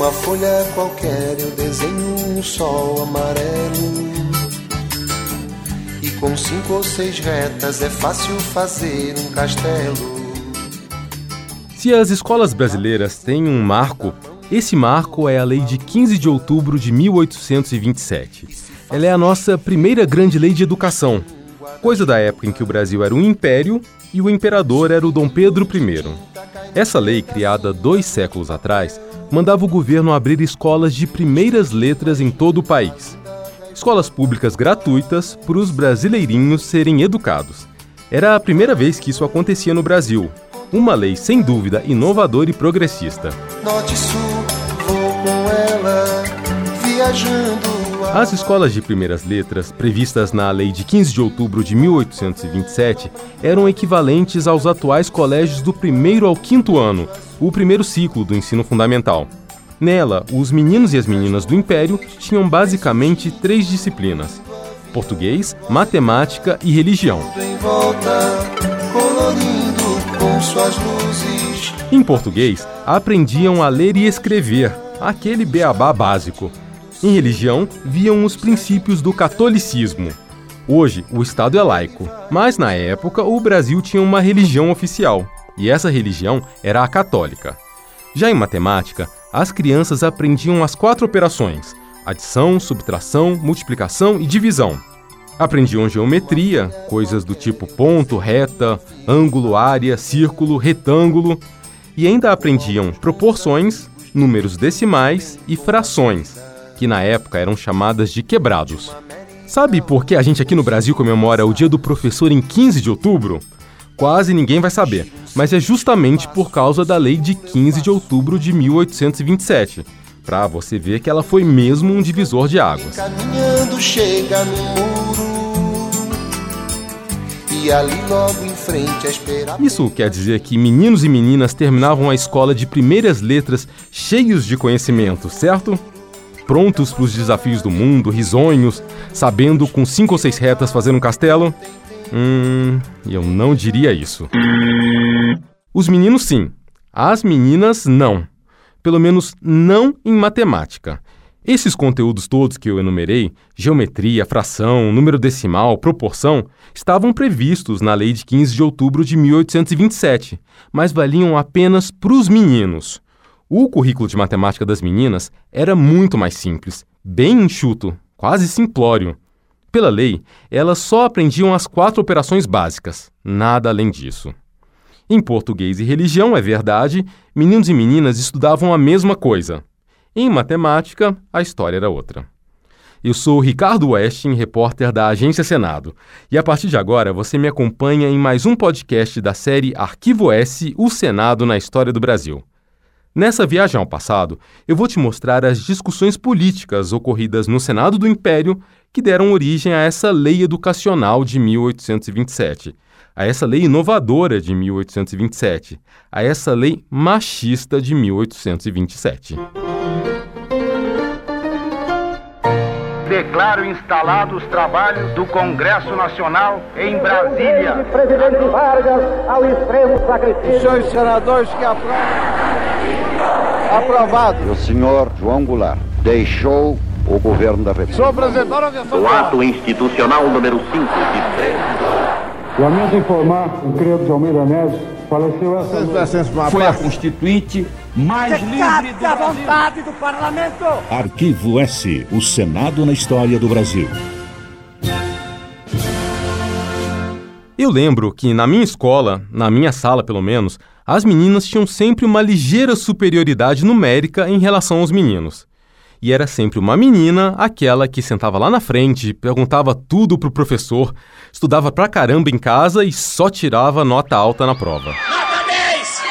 Numa folha qualquer eu desenho um sol amarelo. E com cinco ou seis retas é fácil fazer um castelo. Se as escolas brasileiras têm um marco, esse marco é a Lei de 15 de outubro de 1827. Ela é a nossa primeira grande lei de educação, coisa da época em que o Brasil era um império e o imperador era o Dom Pedro I. Essa lei, criada dois séculos atrás, mandava o governo abrir escolas de primeiras letras em todo o país. Escolas públicas gratuitas para os brasileirinhos serem educados. Era a primeira vez que isso acontecia no Brasil. Uma lei sem dúvida inovadora e progressista. Norte sul, vou com ela, viajando as escolas de primeiras letras, previstas na Lei de 15 de outubro de 1827, eram equivalentes aos atuais colégios do primeiro ao quinto ano, o primeiro ciclo do ensino fundamental. Nela, os meninos e as meninas do Império tinham basicamente três disciplinas: português, matemática e religião. Em português, aprendiam a ler e escrever, aquele beabá básico. Em religião, viam os princípios do catolicismo. Hoje, o Estado é laico, mas na época o Brasil tinha uma religião oficial, e essa religião era a católica. Já em matemática, as crianças aprendiam as quatro operações: adição, subtração, multiplicação e divisão. Aprendiam geometria, coisas do tipo ponto, reta, ângulo, área, círculo, retângulo, e ainda aprendiam proporções, números decimais e frações que na época eram chamadas de quebrados. Sabe por que a gente aqui no Brasil comemora o Dia do Professor em 15 de outubro? Quase ninguém vai saber, mas é justamente por causa da Lei de 15 de outubro de 1827. Para você ver que ela foi mesmo um divisor de águas. Caminhando chega no muro e ali logo em frente a esperar. Isso quer dizer que meninos e meninas terminavam a escola de primeiras letras cheios de conhecimento, certo? Prontos para os desafios do mundo, risonhos, sabendo com cinco ou seis retas fazer um castelo? Hum, eu não diria isso. Os meninos sim, as meninas não. Pelo menos não em matemática. Esses conteúdos todos que eu enumerei, geometria, fração, número decimal, proporção, estavam previstos na Lei de 15 de outubro de 1827, mas valiam apenas para os meninos. O currículo de matemática das meninas era muito mais simples, bem enxuto, quase simplório. Pela lei, elas só aprendiam as quatro operações básicas, nada além disso. Em português e religião, é verdade, meninos e meninas estudavam a mesma coisa. Em matemática, a história era outra. Eu sou Ricardo Westin, repórter da Agência Senado, e a partir de agora você me acompanha em mais um podcast da série Arquivo S O Senado na História do Brasil. Nessa viagem ao passado, eu vou te mostrar as discussões políticas ocorridas no Senado do Império que deram origem a essa lei educacional de 1827, a essa lei inovadora de 1827, a essa lei machista de 1827. Declaro instalados os trabalhos do Congresso Nacional em Brasília. Presidente Vargas ao extremo sacrifício. Os senhores senadores que aprovam. Aprovado. O senhor João Goulart deixou o governo da República. Sou apresentar a O ato institucional número 5 de 3. Lamento informar o Credo de Almeida Neves faleceu essa noite. Foi a constituinte mais livre do a Brasil. vontade do parlamento. Arquivo S, o Senado na história do Brasil. Eu lembro que na minha escola, na minha sala pelo menos, as meninas tinham sempre uma ligeira superioridade numérica em relação aos meninos. E era sempre uma menina, aquela que sentava lá na frente, perguntava tudo pro professor, estudava pra caramba em casa e só tirava nota alta na prova. Nota 10!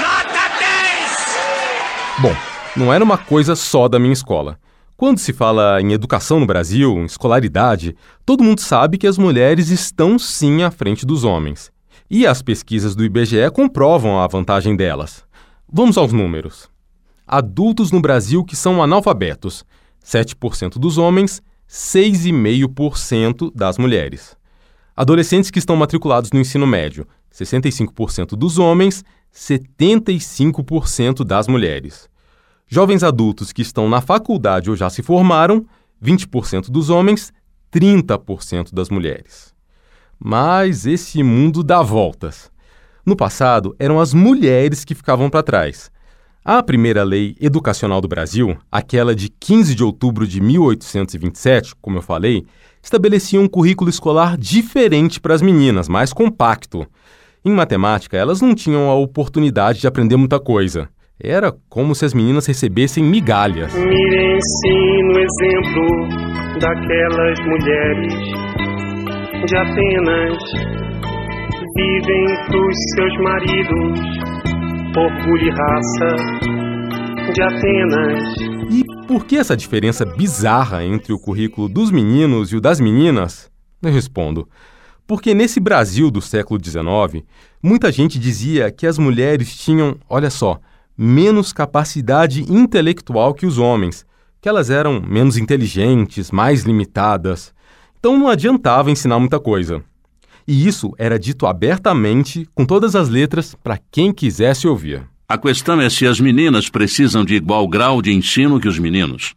Nota 10! Bom, não era uma coisa só da minha escola. Quando se fala em educação no Brasil, em escolaridade, todo mundo sabe que as mulheres estão sim à frente dos homens. E as pesquisas do IBGE comprovam a vantagem delas. Vamos aos números. Adultos no Brasil que são analfabetos: 7% dos homens, 6,5% das mulheres. Adolescentes que estão matriculados no ensino médio: 65% dos homens, 75% das mulheres. Jovens adultos que estão na faculdade ou já se formaram, 20% dos homens, 30% das mulheres. Mas esse mundo dá voltas. No passado, eram as mulheres que ficavam para trás. A primeira lei educacional do Brasil, aquela de 15 de outubro de 1827, como eu falei, estabelecia um currículo escolar diferente para as meninas, mais compacto. Em matemática, elas não tinham a oportunidade de aprender muita coisa. Era como se as meninas recebessem migalhas. Mirem-se no exemplo daquelas mulheres de Atenas. Vivem pros seus maridos, orgulho e raça de Atenas. E por que essa diferença bizarra entre o currículo dos meninos e o das meninas? Eu respondo. Porque nesse Brasil do século XIX, muita gente dizia que as mulheres tinham, olha só, menos capacidade intelectual que os homens, que elas eram menos inteligentes, mais limitadas. Então não adiantava ensinar muita coisa. E isso era dito abertamente, com todas as letras, para quem quisesse ouvir. A questão é se as meninas precisam de igual grau de ensino que os meninos.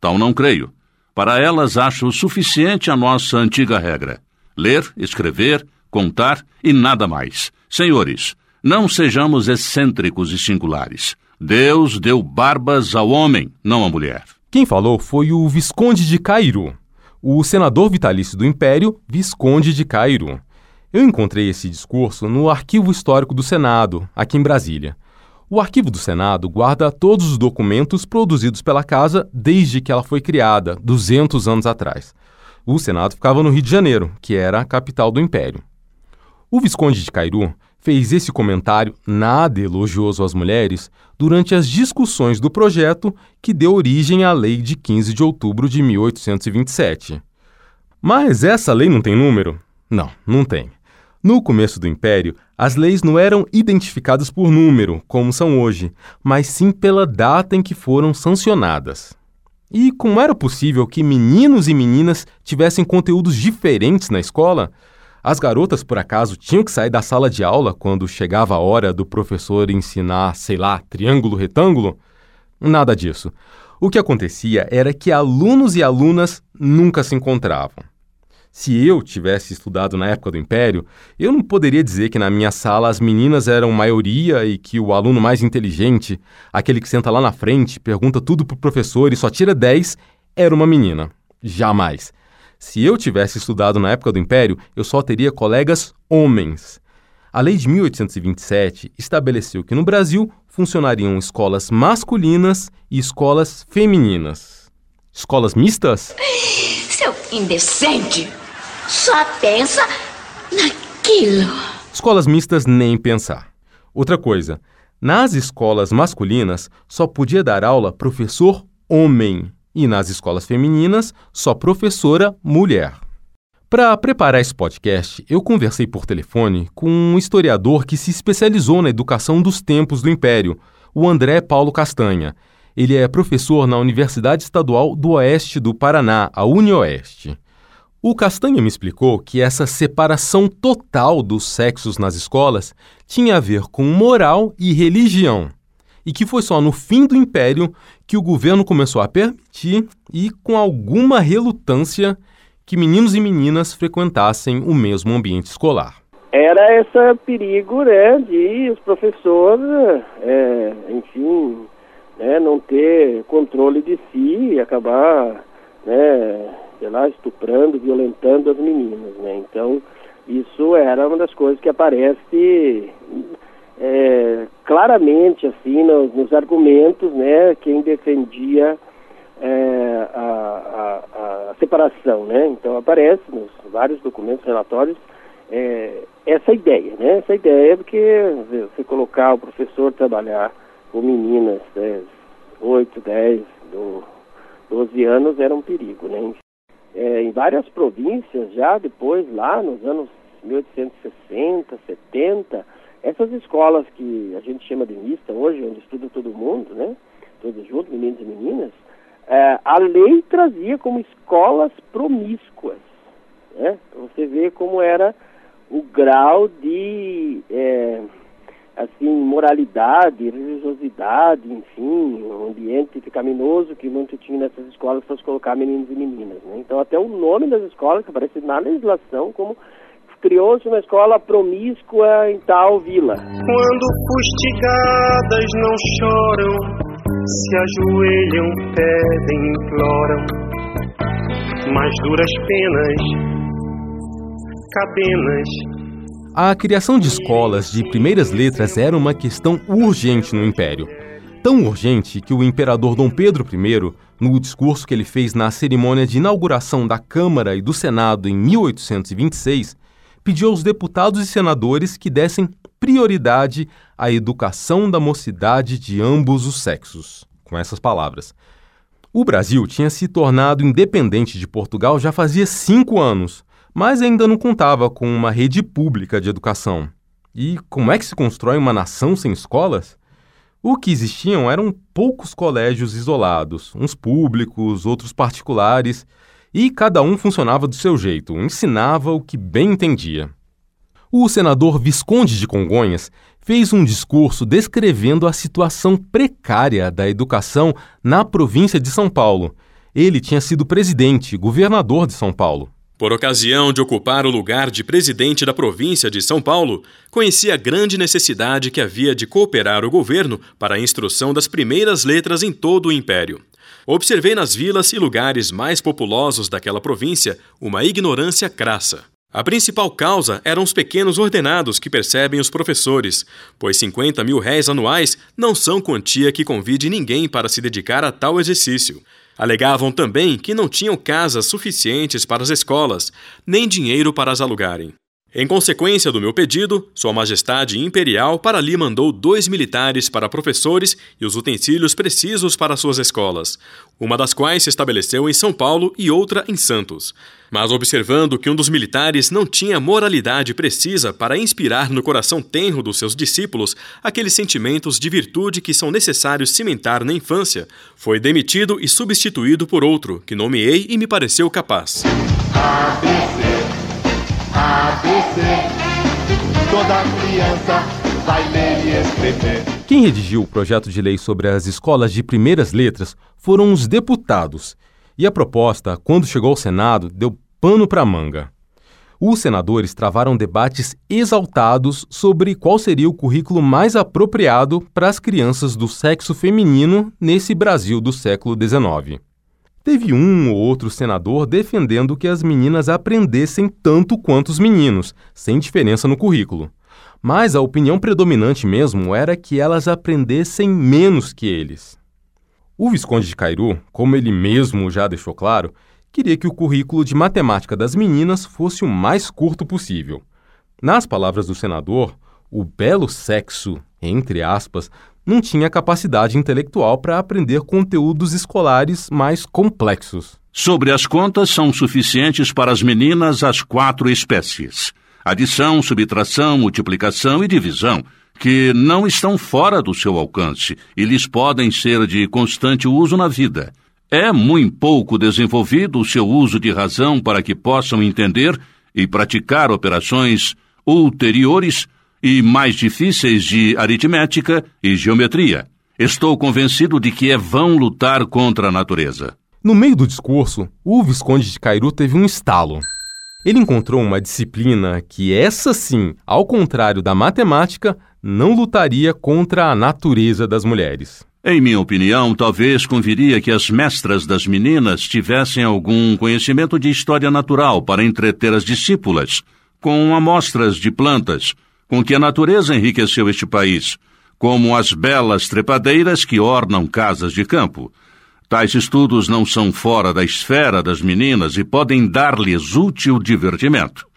Tal não creio. Para elas, acho suficiente a nossa antiga regra: ler, escrever, contar e nada mais. Senhores, não sejamos excêntricos e singulares. Deus deu barbas ao homem, não à mulher. Quem falou foi o Visconde de Cairu, o senador vitalício do Império, Visconde de Cairu. Eu encontrei esse discurso no Arquivo Histórico do Senado, aqui em Brasília. O Arquivo do Senado guarda todos os documentos produzidos pela casa desde que ela foi criada, 200 anos atrás. O Senado ficava no Rio de Janeiro, que era a capital do Império. O Visconde de Cairu fez esse comentário nada elogioso às mulheres durante as discussões do projeto que deu origem à Lei de 15 de outubro de 1827. Mas essa lei não tem número? Não, não tem. No começo do Império, as leis não eram identificadas por número, como são hoje, mas sim pela data em que foram sancionadas. E como era possível que meninos e meninas tivessem conteúdos diferentes na escola, as garotas, por acaso, tinham que sair da sala de aula quando chegava a hora do professor ensinar, sei lá, triângulo, retângulo? Nada disso. O que acontecia era que alunos e alunas nunca se encontravam. Se eu tivesse estudado na época do Império, eu não poderia dizer que na minha sala as meninas eram maioria e que o aluno mais inteligente, aquele que senta lá na frente, pergunta tudo pro professor e só tira 10, era uma menina. Jamais. Se eu tivesse estudado na época do Império, eu só teria colegas homens. A lei de 1827 estabeleceu que no Brasil funcionariam escolas masculinas e escolas femininas. Escolas mistas? Seu indecente! Só pensa naquilo. Escolas mistas nem pensar. Outra coisa, nas escolas masculinas só podia dar aula professor homem e nas escolas femininas, só professora mulher. Para preparar esse podcast, eu conversei por telefone com um historiador que se especializou na educação dos tempos do Império, o André Paulo Castanha. Ele é professor na Universidade Estadual do Oeste do Paraná, a UniOeste. O Castanha me explicou que essa separação total dos sexos nas escolas tinha a ver com moral e religião e que foi só no fim do Império que o governo começou a permitir e com alguma relutância que meninos e meninas frequentassem o mesmo ambiente escolar. Era esse perigo, né, de os professores, é, enfim, né, não ter controle de si e acabar, né, sei lá, estuprando, violentando as meninas, né. Então, isso era uma das coisas que aparece é, claramente assim nos, nos, argumentos, né, quem defendia é, a, a, a, separação, né? Então aparece nos vários documentos relatórios é, essa ideia, né? Essa ideia porque você colocar o professor trabalhar com meninas, né, 8, 10, 12 anos era um perigo, né? É, em várias províncias já depois, lá nos anos 1860, 70, essas escolas que a gente chama de mista hoje, onde estuda todo mundo, né? Todos juntos, meninos e meninas, é, a lei trazia como escolas promíscuas. Né? Você vê como era o grau de, é, assim, moralidade, religiosidade, enfim, um ambiente pecaminoso que muito tinha nessas escolas para colocar meninos e meninas. Né? Então, até o nome das escolas, que aparece na legislação, como criou-se uma escola promíscua em tal vila. Quando fustigadas não choram, se ajoelham, pedem, imploram, mas duras penas, cadenas a criação de escolas de primeiras letras era uma questão urgente no Império. Tão urgente que o imperador Dom Pedro I, no discurso que ele fez na cerimônia de inauguração da Câmara e do Senado em 1826, pediu aos deputados e senadores que dessem prioridade à educação da mocidade de ambos os sexos. Com essas palavras. O Brasil tinha se tornado independente de Portugal já fazia cinco anos mas ainda não contava com uma rede pública de educação. E como é que se constrói uma nação sem escolas? O que existiam eram poucos colégios isolados, uns públicos, outros particulares, e cada um funcionava do seu jeito, ensinava o que bem entendia. O senador Visconde de Congonhas fez um discurso descrevendo a situação precária da educação na província de São Paulo. Ele tinha sido presidente, governador de São Paulo. Por ocasião de ocupar o lugar de presidente da província de São Paulo, conhecia a grande necessidade que havia de cooperar o governo para a instrução das primeiras letras em todo o império. Observei nas vilas e lugares mais populosos daquela província uma ignorância crassa. A principal causa eram os pequenos ordenados que percebem os professores, pois 50 mil réis anuais não são quantia que convide ninguém para se dedicar a tal exercício. Alegavam também que não tinham casas suficientes para as escolas, nem dinheiro para as alugarem. Em consequência do meu pedido, Sua Majestade Imperial para ali mandou dois militares para professores e os utensílios precisos para suas escolas, uma das quais se estabeleceu em São Paulo e outra em Santos. Mas observando que um dos militares não tinha moralidade precisa para inspirar no coração tenro dos seus discípulos aqueles sentimentos de virtude que são necessários cimentar na infância, foi demitido e substituído por outro, que nomeei e me pareceu capaz. ABC. Toda criança vai ler e escrever. Quem redigiu o projeto de lei sobre as escolas de primeiras letras foram os deputados. E a proposta, quando chegou ao Senado, deu pano para manga. Os senadores travaram debates exaltados sobre qual seria o currículo mais apropriado para as crianças do sexo feminino nesse Brasil do século XIX. Teve um ou outro senador defendendo que as meninas aprendessem tanto quanto os meninos, sem diferença no currículo. Mas a opinião predominante mesmo era que elas aprendessem menos que eles. O Visconde de Cairu, como ele mesmo já deixou claro, queria que o currículo de matemática das meninas fosse o mais curto possível. Nas palavras do senador, o belo sexo, entre aspas, não tinha capacidade intelectual para aprender conteúdos escolares mais complexos. Sobre as contas, são suficientes para as meninas as quatro espécies: adição, subtração, multiplicação e divisão, que não estão fora do seu alcance e lhes podem ser de constante uso na vida. É muito pouco desenvolvido o seu uso de razão para que possam entender e praticar operações ulteriores e mais difíceis de aritmética e geometria. Estou convencido de que é vão lutar contra a natureza. No meio do discurso, o Visconde de Cairu teve um estalo. Ele encontrou uma disciplina que, essa sim, ao contrário da matemática, não lutaria contra a natureza das mulheres. Em minha opinião, talvez conviria que as mestras das meninas tivessem algum conhecimento de história natural para entreter as discípulas, com amostras de plantas, com que a natureza enriqueceu este país, como as belas trepadeiras que ornam casas de campo. Tais estudos não são fora da esfera das meninas e podem dar-lhes útil divertimento.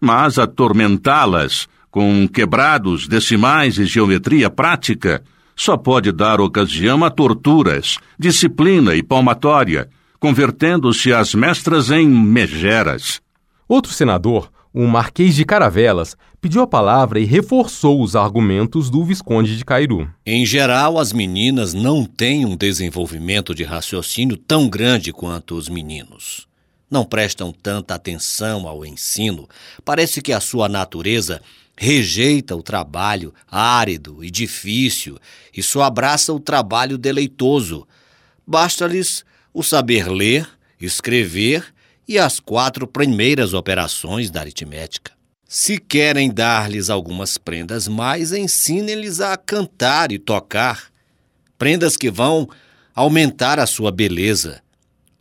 Mas atormentá-las com quebrados, decimais e geometria prática só pode dar ocasião a torturas, disciplina e palmatória, convertendo-se as mestras em megeras. Outro senador, o Marquês de Caravelas, pediu a palavra e reforçou os argumentos do Visconde de Cairu. Em geral, as meninas não têm um desenvolvimento de raciocínio tão grande quanto os meninos. Não prestam tanta atenção ao ensino. Parece que a sua natureza rejeita o trabalho árido e difícil e só abraça o trabalho deleitoso. Basta-lhes o saber ler, escrever e as quatro primeiras operações da aritmética. Se querem dar-lhes algumas prendas mais, ensinem-lhes a cantar e tocar. Prendas que vão aumentar a sua beleza.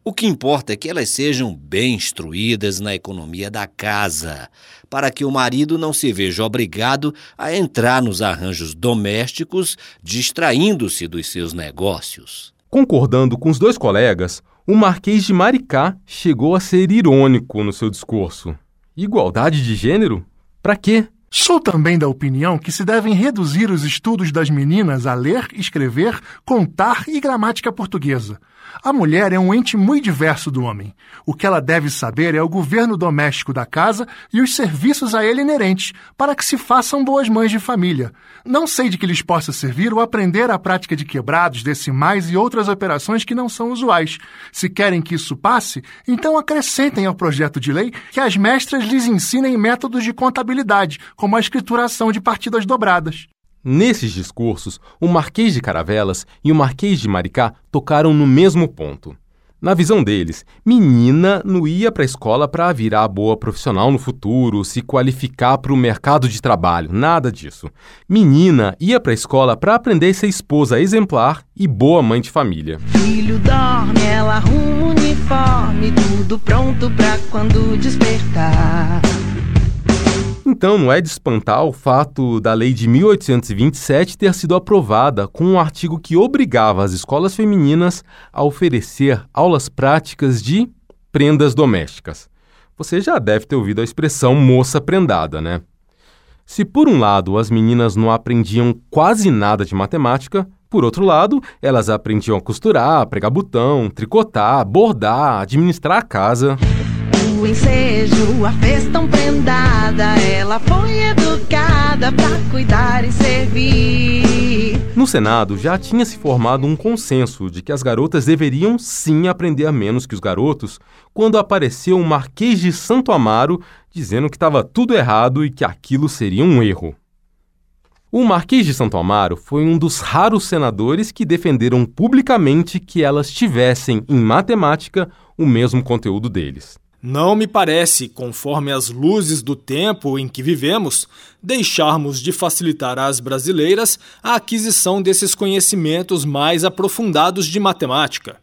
O que importa é que elas sejam bem instruídas na economia da casa, para que o marido não se veja obrigado a entrar nos arranjos domésticos, distraindo-se dos seus negócios. Concordando com os dois colegas, o Marquês de Maricá chegou a ser irônico no seu discurso. Igualdade de gênero? Para quê? Sou também da opinião que se devem reduzir os estudos das meninas a ler, escrever, contar e gramática portuguesa. A mulher é um ente muito diverso do homem. O que ela deve saber é o governo doméstico da casa e os serviços a ele inerentes, para que se façam boas mães de família. Não sei de que lhes possa servir o aprender a prática de quebrados, decimais e outras operações que não são usuais. Se querem que isso passe, então acrescentem ao projeto de lei que as mestras lhes ensinem métodos de contabilidade, como a escrituração de partidas dobradas. Nesses discursos, o Marquês de Caravelas e o Marquês de Maricá tocaram no mesmo ponto. Na visão deles, menina não ia para a escola para virar boa profissional no futuro, se qualificar para o mercado de trabalho, nada disso. Menina ia para a escola para aprender a ser esposa exemplar e boa mãe de família. Filho dorme, ela arruma uniforme, tudo pronto para quando despertar. Então, não é de espantar o fato da lei de 1827 ter sido aprovada com um artigo que obrigava as escolas femininas a oferecer aulas práticas de prendas domésticas. Você já deve ter ouvido a expressão moça prendada, né? Se por um lado as meninas não aprendiam quase nada de matemática, por outro lado, elas aprendiam a costurar, pregar botão, tricotar, bordar, administrar a casa ensejo, a fez tão prendada. Ela foi educada para cuidar e servir. No Senado já tinha se formado um consenso de que as garotas deveriam sim aprender menos que os garotos, quando apareceu o Marquês de Santo Amaro dizendo que estava tudo errado e que aquilo seria um erro. O Marquês de Santo Amaro foi um dos raros senadores que defenderam publicamente que elas tivessem em matemática o mesmo conteúdo deles. Não me parece, conforme as luzes do tempo em que vivemos, deixarmos de facilitar às brasileiras a aquisição desses conhecimentos mais aprofundados de matemática.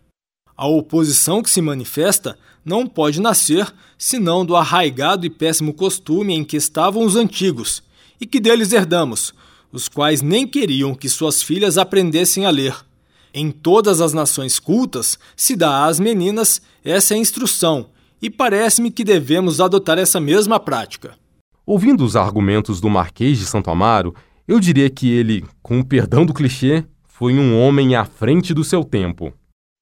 A oposição que se manifesta não pode nascer senão do arraigado e péssimo costume em que estavam os antigos e que deles herdamos, os quais nem queriam que suas filhas aprendessem a ler. Em todas as nações cultas se dá às meninas essa instrução e parece-me que devemos adotar essa mesma prática. Ouvindo os argumentos do Marquês de Santo Amaro, eu diria que ele, com o perdão do clichê, foi um homem à frente do seu tempo.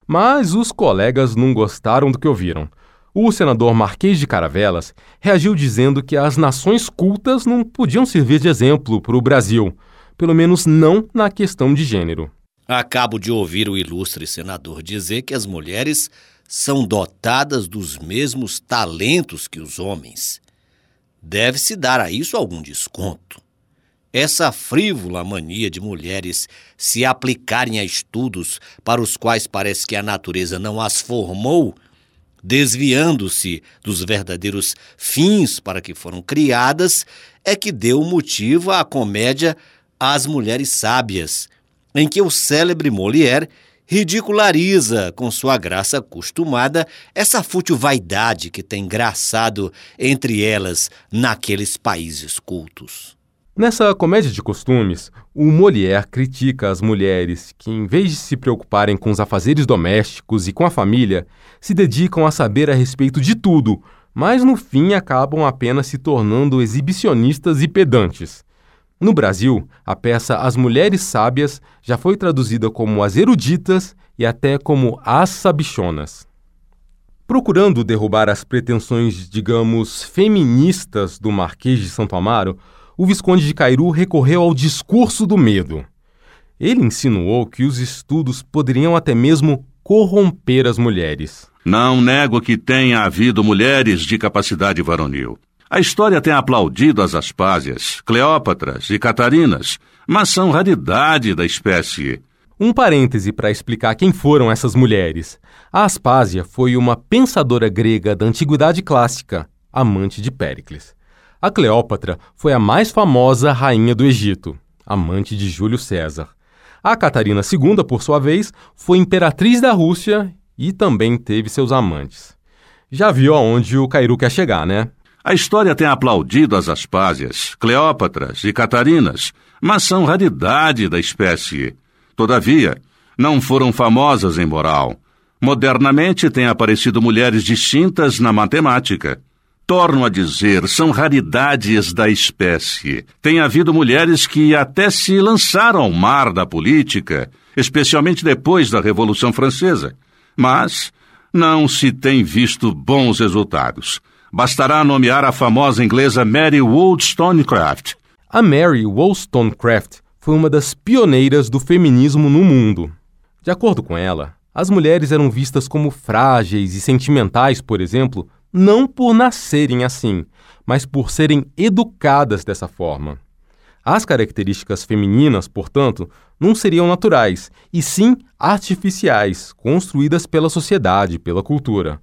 Mas os colegas não gostaram do que ouviram. O senador Marquês de Caravelas reagiu dizendo que as nações cultas não podiam servir de exemplo para o Brasil, pelo menos não na questão de gênero. Acabo de ouvir o ilustre senador dizer que as mulheres são dotadas dos mesmos talentos que os homens. Deve-se dar a isso algum desconto. Essa frívola mania de mulheres se aplicarem a estudos para os quais parece que a natureza não as formou, desviando-se dos verdadeiros fins para que foram criadas, é que deu motivo à comédia As Mulheres Sábias, em que o célebre Molière ridiculariza com sua graça acostumada essa fútil vaidade que tem graçado entre elas naqueles países cultos. Nessa comédia de costumes, o Molière critica as mulheres que, em vez de se preocuparem com os afazeres domésticos e com a família, se dedicam a saber a respeito de tudo, mas no fim acabam apenas se tornando exibicionistas e pedantes. No Brasil, a peça As Mulheres Sábias já foi traduzida como As Eruditas e até como As Sabichonas. Procurando derrubar as pretensões, digamos, feministas do Marquês de Santo Amaro, o Visconde de Cairu recorreu ao discurso do medo. Ele insinuou que os estudos poderiam até mesmo corromper as mulheres. Não nego que tenha havido mulheres de capacidade varonil. A história tem aplaudido as Aspásias, Cleópatras e Catarinas, mas são raridade da espécie. Um parêntese para explicar quem foram essas mulheres. A Aspásia foi uma pensadora grega da antiguidade clássica, amante de Péricles. A Cleópatra foi a mais famosa rainha do Egito, amante de Júlio César. A Catarina II, por sua vez, foi imperatriz da Rússia e também teve seus amantes. Já viu aonde o Cairu quer chegar, né? A história tem aplaudido as Aspásias, Cleópatras e Catarinas, mas são raridade da espécie. Todavia, não foram famosas em moral. Modernamente têm aparecido mulheres distintas na matemática. Torno a dizer, são raridades da espécie. Tem havido mulheres que até se lançaram ao mar da política, especialmente depois da Revolução Francesa. Mas não se tem visto bons resultados. Bastará nomear a famosa inglesa Mary Wollstonecraft. A Mary Wollstonecraft foi uma das pioneiras do feminismo no mundo. De acordo com ela, as mulheres eram vistas como frágeis e sentimentais, por exemplo, não por nascerem assim, mas por serem educadas dessa forma. As características femininas, portanto, não seriam naturais, e sim artificiais, construídas pela sociedade, pela cultura.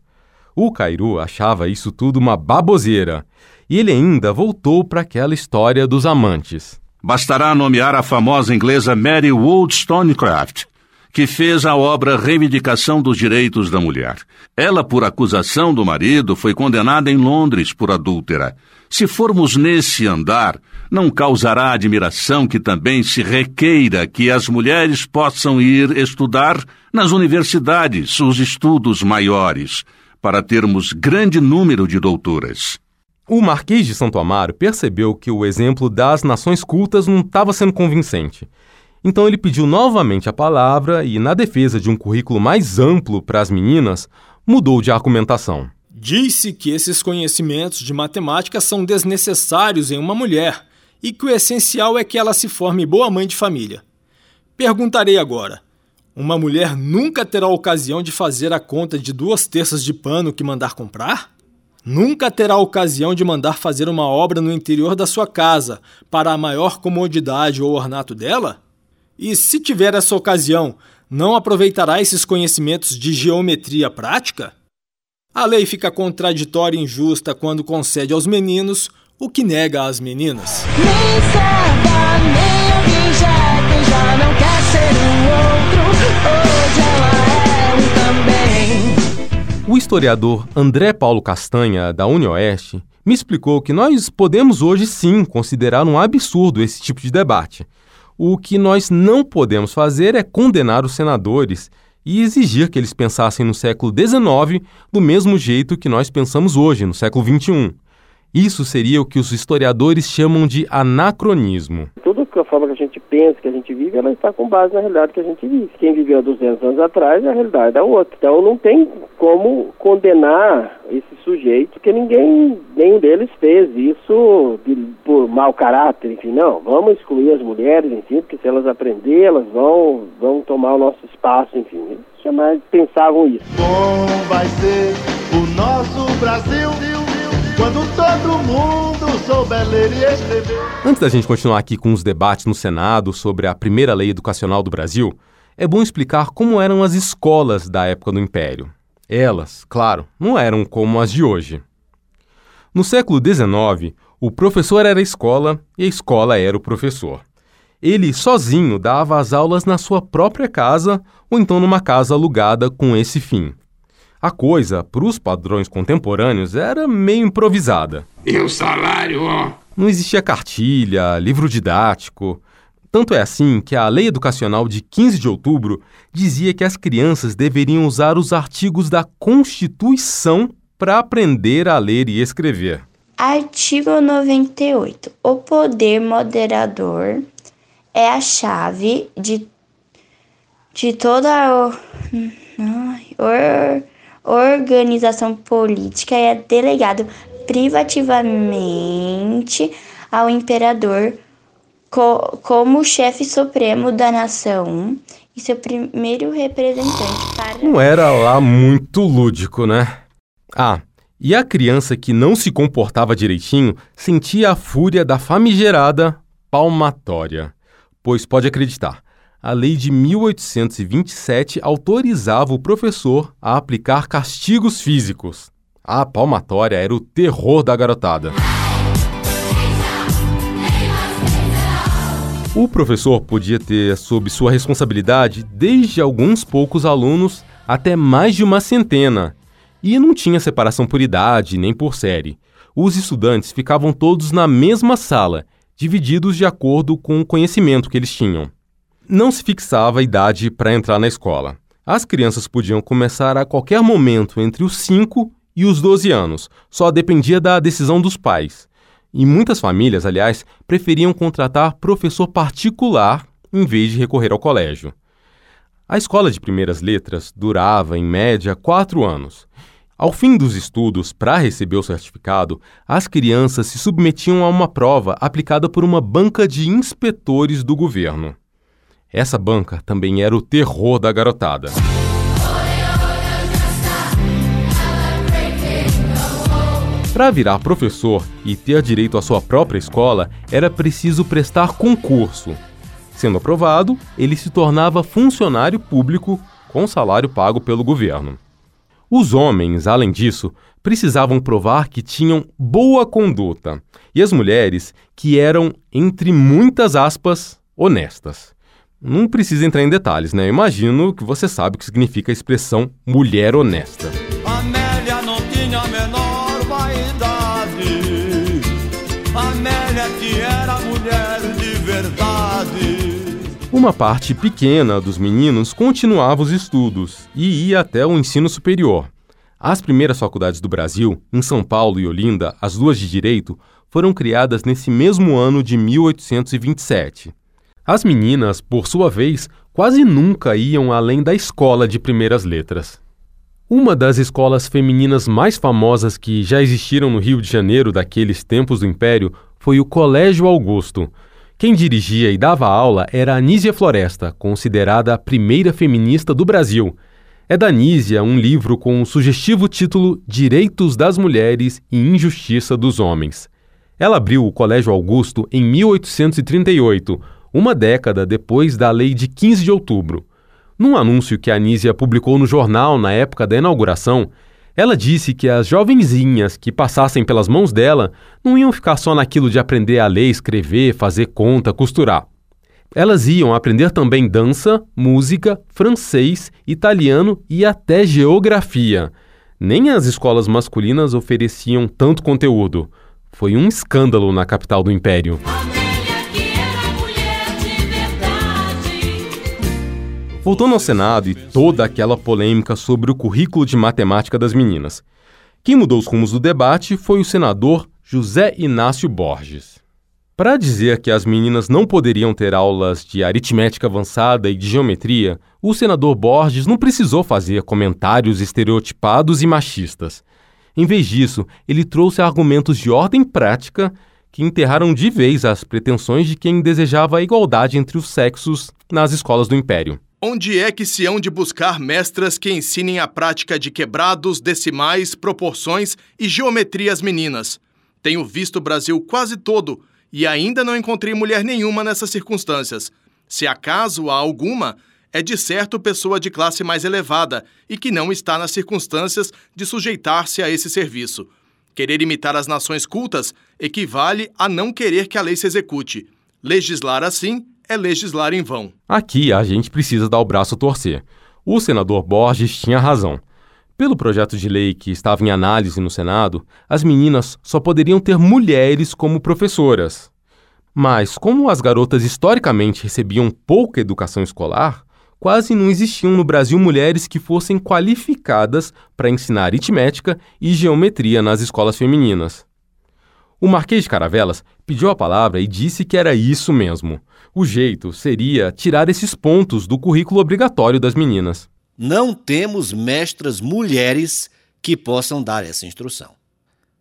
O Cairu achava isso tudo uma baboseira, e ele ainda voltou para aquela história dos amantes. Bastará nomear a famosa inglesa Mary Wollstonecraft, que fez a obra Reivindicação dos Direitos da Mulher. Ela, por acusação do marido, foi condenada em Londres por adúltera. Se formos nesse andar, não causará admiração que também se requeira que as mulheres possam ir estudar nas universidades os estudos maiores, para termos grande número de doutoras. O Marquês de Santo Amaro percebeu que o exemplo das nações cultas não estava sendo convincente. Então ele pediu novamente a palavra e, na defesa de um currículo mais amplo para as meninas, mudou de argumentação. Disse que esses conhecimentos de matemática são desnecessários em uma mulher e que o essencial é que ela se forme boa mãe de família. Perguntarei agora: uma mulher nunca terá ocasião de fazer a conta de duas terças de pano que mandar comprar? Nunca terá ocasião de mandar fazer uma obra no interior da sua casa para a maior comodidade ou ornato dela? E se tiver essa ocasião, não aproveitará esses conhecimentos de geometria prática? A lei fica contraditória e injusta quando concede aos meninos o que nega às meninas. Objeto, já não quer ser. O historiador André Paulo Castanha, da UniOeste, me explicou que nós podemos hoje sim considerar um absurdo esse tipo de debate. O que nós não podemos fazer é condenar os senadores e exigir que eles pensassem no século XIX do mesmo jeito que nós pensamos hoje, no século XXI. Isso seria o que os historiadores chamam de anacronismo. Tudo que a forma que a gente pensa, que a gente vive, ela está com base na realidade que a gente vive. Quem viveu 200 anos atrás, a realidade é outra. Então não tem como condenar esse sujeito, porque ninguém, nenhum deles fez isso de, por mau caráter, enfim, não. Vamos excluir as mulheres, enfim, porque se elas aprenderem, elas vão, vão tomar o nosso espaço, enfim. Eles jamais pensavam isso. Bom vai ser o nosso Brasil quando todo mundo souber ler e escrever. Antes da gente continuar aqui com os debates no Senado sobre a primeira lei educacional do Brasil, é bom explicar como eram as escolas da época do Império. Elas, claro, não eram como as de hoje. No século XIX, o professor era a escola e a escola era o professor. Ele sozinho dava as aulas na sua própria casa ou então numa casa alugada com esse fim. A coisa, para os padrões contemporâneos, era meio improvisada. E o salário, ó? Não existia cartilha, livro didático. Tanto é assim que a Lei Educacional de 15 de outubro dizia que as crianças deveriam usar os artigos da Constituição para aprender a ler e escrever. Artigo 98. O poder moderador é a chave de, de toda a. Or, organização política é delegado privativamente ao imperador co como chefe supremo da nação e seu primeiro representante para. Não era lá muito lúdico, né? Ah, E a criança que não se comportava direitinho sentia a fúria da famigerada palmatória. Pois pode acreditar, a lei de 1827 autorizava o professor a aplicar castigos físicos. A palmatória era o terror da garotada. O professor podia ter sob sua responsabilidade desde alguns poucos alunos até mais de uma centena, e não tinha separação por idade nem por série. Os estudantes ficavam todos na mesma sala, divididos de acordo com o conhecimento que eles tinham. Não se fixava a idade para entrar na escola. As crianças podiam começar a qualquer momento entre os 5 e os 12 anos, só dependia da decisão dos pais. E muitas famílias, aliás, preferiam contratar professor particular em vez de recorrer ao colégio. A escola de primeiras letras durava, em média, quatro anos. Ao fim dos estudos, para receber o certificado, as crianças se submetiam a uma prova aplicada por uma banca de inspetores do governo. Essa banca também era o terror da garotada. Para virar professor e ter direito à sua própria escola, era preciso prestar concurso. Sendo aprovado, ele se tornava funcionário público com salário pago pelo governo. Os homens, além disso, precisavam provar que tinham boa conduta, e as mulheres que eram, entre muitas aspas, honestas. Não precisa entrar em detalhes, né? Imagino que você sabe o que significa a expressão mulher honesta. Amélia não tinha a menor vaidade. Amélia que era mulher de verdade. Uma parte pequena dos meninos continuava os estudos e ia até o ensino superior. As primeiras faculdades do Brasil, em São Paulo e Olinda, as duas de direito, foram criadas nesse mesmo ano de 1827. As meninas, por sua vez, quase nunca iam além da escola de primeiras letras. Uma das escolas femininas mais famosas que já existiram no Rio de Janeiro daqueles tempos do Império foi o Colégio Augusto. Quem dirigia e dava aula era Anísia Floresta, considerada a primeira feminista do Brasil. É da Anísia um livro com o sugestivo título Direitos das Mulheres e Injustiça dos Homens. Ela abriu o Colégio Augusto em 1838 uma década depois da Lei de 15 de Outubro. Num anúncio que a Anísia publicou no jornal na época da inauguração, ela disse que as jovenzinhas que passassem pelas mãos dela não iam ficar só naquilo de aprender a ler, escrever, fazer conta, costurar. Elas iam aprender também dança, música, francês, italiano e até geografia. Nem as escolas masculinas ofereciam tanto conteúdo. Foi um escândalo na capital do império. Voltando ao Senado e toda aquela polêmica sobre o currículo de matemática das meninas. Quem mudou os rumos do debate foi o senador José Inácio Borges. Para dizer que as meninas não poderiam ter aulas de aritmética avançada e de geometria, o senador Borges não precisou fazer comentários estereotipados e machistas. Em vez disso, ele trouxe argumentos de ordem prática que enterraram de vez as pretensões de quem desejava a igualdade entre os sexos nas escolas do Império. Onde é que se hão de buscar mestras que ensinem a prática de quebrados, decimais, proporções e geometria às meninas? Tenho visto o Brasil quase todo e ainda não encontrei mulher nenhuma nessas circunstâncias. Se acaso há alguma, é de certo pessoa de classe mais elevada e que não está nas circunstâncias de sujeitar-se a esse serviço. Querer imitar as nações cultas equivale a não querer que a lei se execute. Legislar assim é legislar em vão. Aqui a gente precisa dar o braço a torcer. O senador Borges tinha razão. Pelo projeto de lei que estava em análise no Senado, as meninas só poderiam ter mulheres como professoras. Mas, como as garotas historicamente recebiam pouca educação escolar, quase não existiam no Brasil mulheres que fossem qualificadas para ensinar aritmética e geometria nas escolas femininas. O Marquês de Caravelas pediu a palavra e disse que era isso mesmo. O jeito seria tirar esses pontos do currículo obrigatório das meninas. Não temos mestras mulheres que possam dar essa instrução.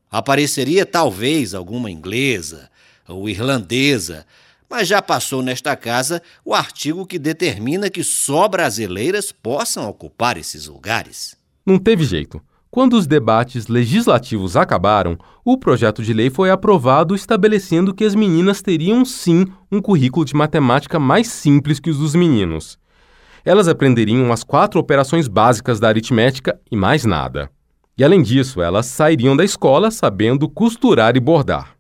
Apareceria talvez alguma inglesa ou irlandesa, mas já passou nesta casa o artigo que determina que só brasileiras possam ocupar esses lugares. Não teve jeito. Quando os debates legislativos acabaram, o projeto de lei foi aprovado estabelecendo que as meninas teriam sim um currículo de matemática mais simples que os dos meninos. Elas aprenderiam as quatro operações básicas da aritmética e mais nada. E além disso, elas sairiam da escola sabendo costurar e bordar.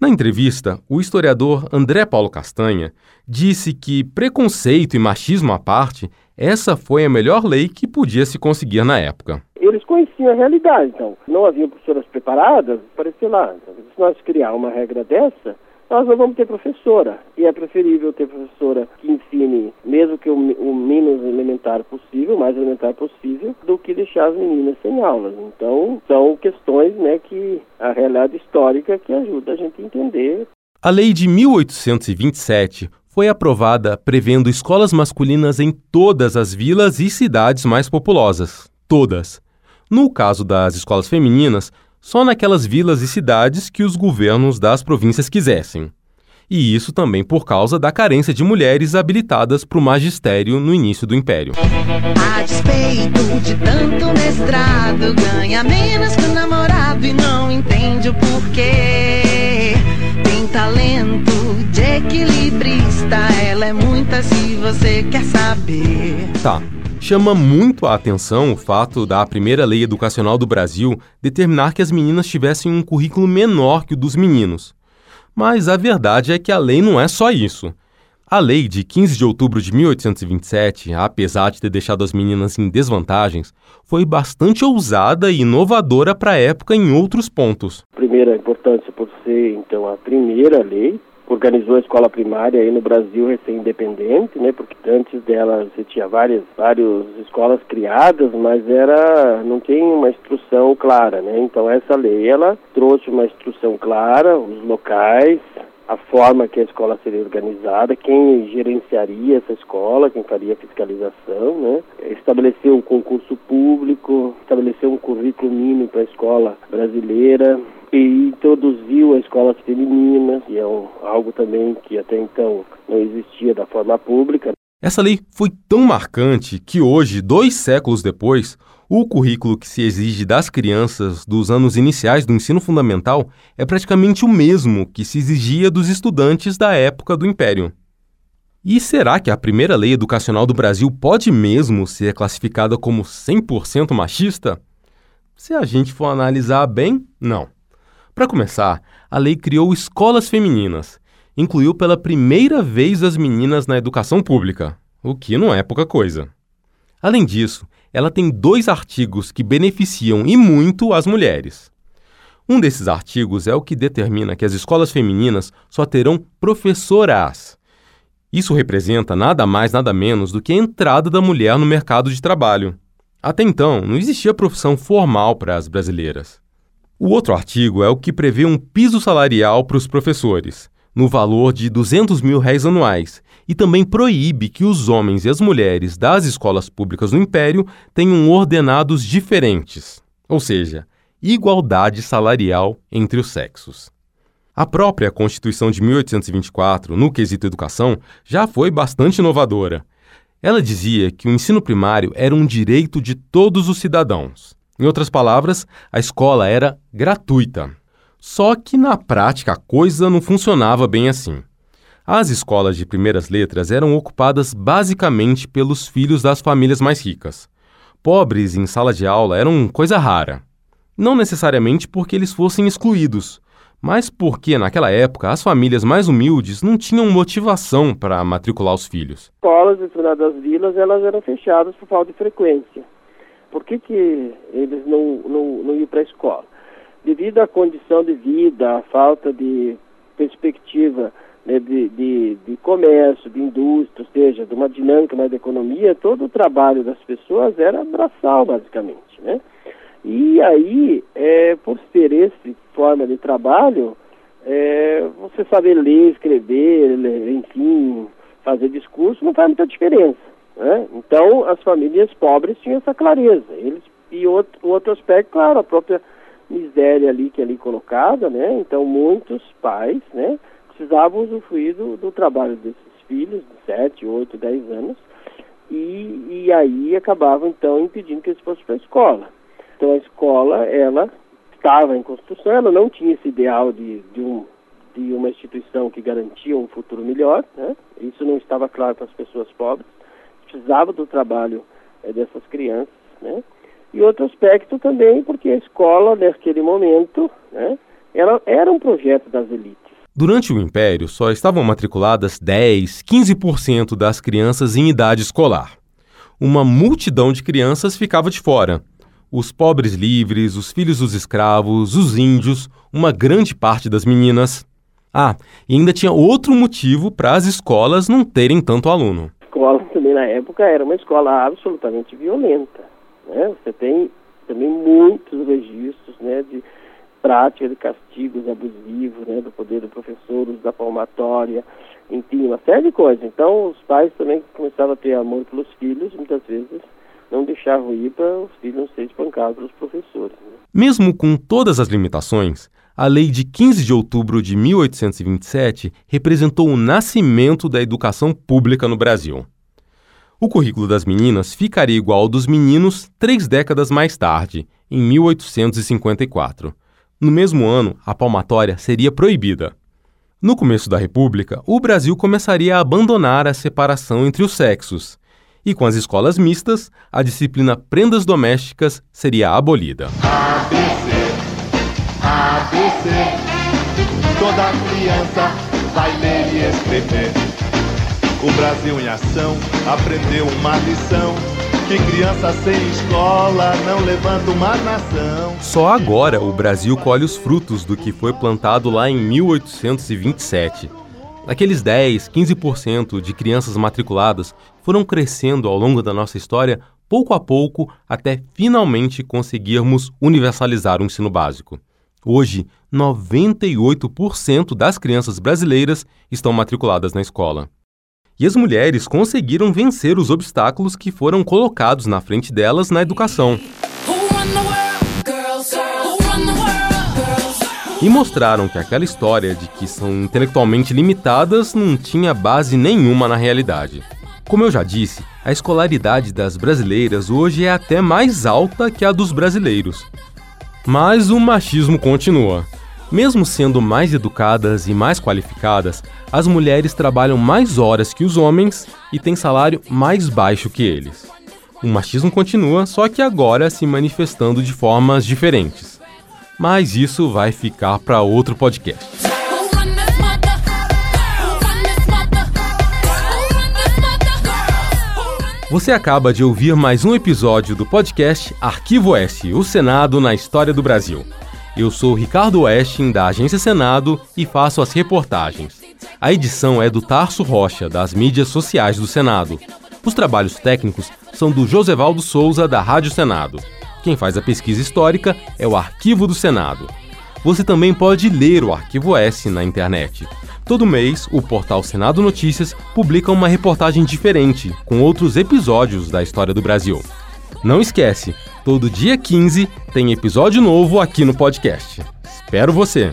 Na entrevista, o historiador André Paulo Castanha disse que, preconceito e machismo à parte, essa foi a melhor lei que podia se conseguir na época. Eles conheciam a realidade, então não haviam professoras preparadas para lá. Então, se nós criar uma regra dessa, nós não vamos ter professora. E é preferível ter professora que ensine, mesmo que o, o menos elementar possível, mais elementar possível, do que deixar as meninas sem aulas. Então, são questões né, que a realidade histórica que ajuda a gente a entender. A lei de 1827 foi aprovada prevendo escolas masculinas em todas as vilas e cidades mais populosas. Todas. No caso das escolas femininas, só naquelas vilas e cidades que os governos das províncias quisessem. E isso também por causa da carência de mulheres habilitadas para o magistério no início do Império. A despeito de tanto mestrado, ganha menos que o namorado e não entende o porquê. Tem talento de equilibrista, ela é muita se você quer saber. Tá, Chama muito a atenção o fato da primeira lei educacional do Brasil determinar que as meninas tivessem um currículo menor que o dos meninos. Mas a verdade é que a lei não é só isso. A lei de 15 de outubro de 1827, apesar de ter deixado as meninas em desvantagens, foi bastante ousada e inovadora para a época em outros pontos. Primeira importância por ser, então, a primeira lei organizou a escola primária aí no Brasil recém-independente, né? Porque antes dela você tinha várias, várias escolas criadas, mas era não tem uma instrução clara, né? Então essa lei ela trouxe uma instrução clara, os locais, a forma que a escola seria organizada, quem gerenciaria essa escola, quem faria a fiscalização, né? Estabeleceu um concurso público, estabeleceu um currículo mínimo para a escola brasileira, e introduziu a escolas femininas, que é um, algo também que até então não existia da forma pública. Essa lei foi tão marcante que hoje, dois séculos depois, o currículo que se exige das crianças dos anos iniciais do ensino fundamental é praticamente o mesmo que se exigia dos estudantes da época do Império. E será que a primeira lei educacional do Brasil pode mesmo ser classificada como 100% machista? Se a gente for analisar bem, não. Para começar, a lei criou escolas femininas, incluiu pela primeira vez as meninas na educação pública, o que não é pouca coisa. Além disso, ela tem dois artigos que beneficiam e muito as mulheres. Um desses artigos é o que determina que as escolas femininas só terão professoras. Isso representa nada mais, nada menos do que a entrada da mulher no mercado de trabalho. Até então, não existia profissão formal para as brasileiras. O outro artigo é o que prevê um piso salarial para os professores, no valor de 200 mil réis anuais, e também proíbe que os homens e as mulheres das escolas públicas do Império tenham ordenados diferentes, ou seja, igualdade salarial entre os sexos. A própria Constituição de 1824, no quesito educação, já foi bastante inovadora. Ela dizia que o ensino primário era um direito de todos os cidadãos. Em outras palavras, a escola era gratuita. Só que na prática a coisa não funcionava bem assim. As escolas de primeiras letras eram ocupadas basicamente pelos filhos das famílias mais ricas. Pobres em sala de aula eram coisa rara. Não necessariamente porque eles fossem excluídos, mas porque naquela época as famílias mais humildes não tinham motivação para matricular os filhos. Escolas em determinadas vilas elas eram fechadas por falta de frequência. Por que, que eles não, não, não iam para a escola? Devido à condição de vida, à falta de perspectiva né, de, de, de, comércio, de indústria, ou seja, de uma dinâmica mais da economia, todo o trabalho das pessoas era braçal, basicamente. Né? E aí, é, por ser essa forma de trabalho, é, você saber ler, escrever, enfim, fazer discurso, não faz muita diferença. Né? Então, as famílias pobres tinham essa clareza. Eles, e outro, outro aspecto, claro, a própria miséria ali que é ali colocada, né? Então, muitos pais, né, precisavam usufruir do, do trabalho desses filhos de 7, 8, 10 anos e, e aí acabavam, então, impedindo que eles fossem para a escola. Então a escola, ela estava em construção, ela não tinha esse ideal de, de, um, de uma instituição que garantia um futuro melhor, né? isso não estava claro para as pessoas pobres, precisava do trabalho é, dessas crianças, né? E outro aspecto também, porque a escola, naquele momento, né, ela era um projeto das elites. Durante o Império, só estavam matriculadas 10, 15% das crianças em idade escolar. Uma multidão de crianças ficava de fora, os pobres livres, os filhos dos escravos, os índios, uma grande parte das meninas. Ah, e ainda tinha outro motivo para as escolas não terem tanto aluno. A escola também na época era uma escola absolutamente violenta. Né? Você tem também muitos registros né, de prática de castigos abusivos né, do poder do professor, da palmatória, enfim, uma série de coisas. Então os pais também começavam a ter amor pelos filhos, muitas vezes não deixavam ir para os filhos não serem espancados pelos professores. Né? Mesmo com todas as limitações, a Lei de 15 de outubro de 1827 representou o nascimento da educação pública no Brasil. O currículo das meninas ficaria igual ao dos meninos três décadas mais tarde, em 1854. No mesmo ano, a palmatória seria proibida. No começo da República, o Brasil começaria a abandonar a separação entre os sexos e com as escolas mistas, a disciplina Prendas Domésticas seria abolida. ABC, ABC, toda criança vai ler e escrever. O Brasil em ação aprendeu uma lição. Que criança sem escola não levanta uma nação. Só agora o Brasil colhe os frutos do que foi plantado lá em 1827. Aqueles 10, 15% de crianças matriculadas foram crescendo ao longo da nossa história, pouco a pouco, até finalmente conseguirmos universalizar o ensino básico. Hoje, 98% das crianças brasileiras estão matriculadas na escola. E as mulheres conseguiram vencer os obstáculos que foram colocados na frente delas na educação. e mostraram que aquela história de que são intelectualmente limitadas não tinha base nenhuma na realidade. Como eu já disse, a escolaridade das brasileiras hoje é até mais alta que a dos brasileiros. Mas o machismo continua. Mesmo sendo mais educadas e mais qualificadas, as mulheres trabalham mais horas que os homens e têm salário mais baixo que eles. O machismo continua, só que agora se manifestando de formas diferentes mas isso vai ficar para outro podcast. Você acaba de ouvir mais um episódio do podcast Arquivo S, o Senado na história do Brasil. Eu sou Ricardo Westin, da Agência Senado, e faço as reportagens. A edição é do Tarso Rocha, das mídias sociais do Senado. Os trabalhos técnicos são do Josevaldo Souza, da Rádio Senado. Quem faz a pesquisa histórica é o Arquivo do Senado. Você também pode ler o Arquivo S na internet. Todo mês, o portal Senado Notícias publica uma reportagem diferente, com outros episódios da história do Brasil. Não esquece, todo dia 15 tem episódio novo aqui no podcast. Espero você!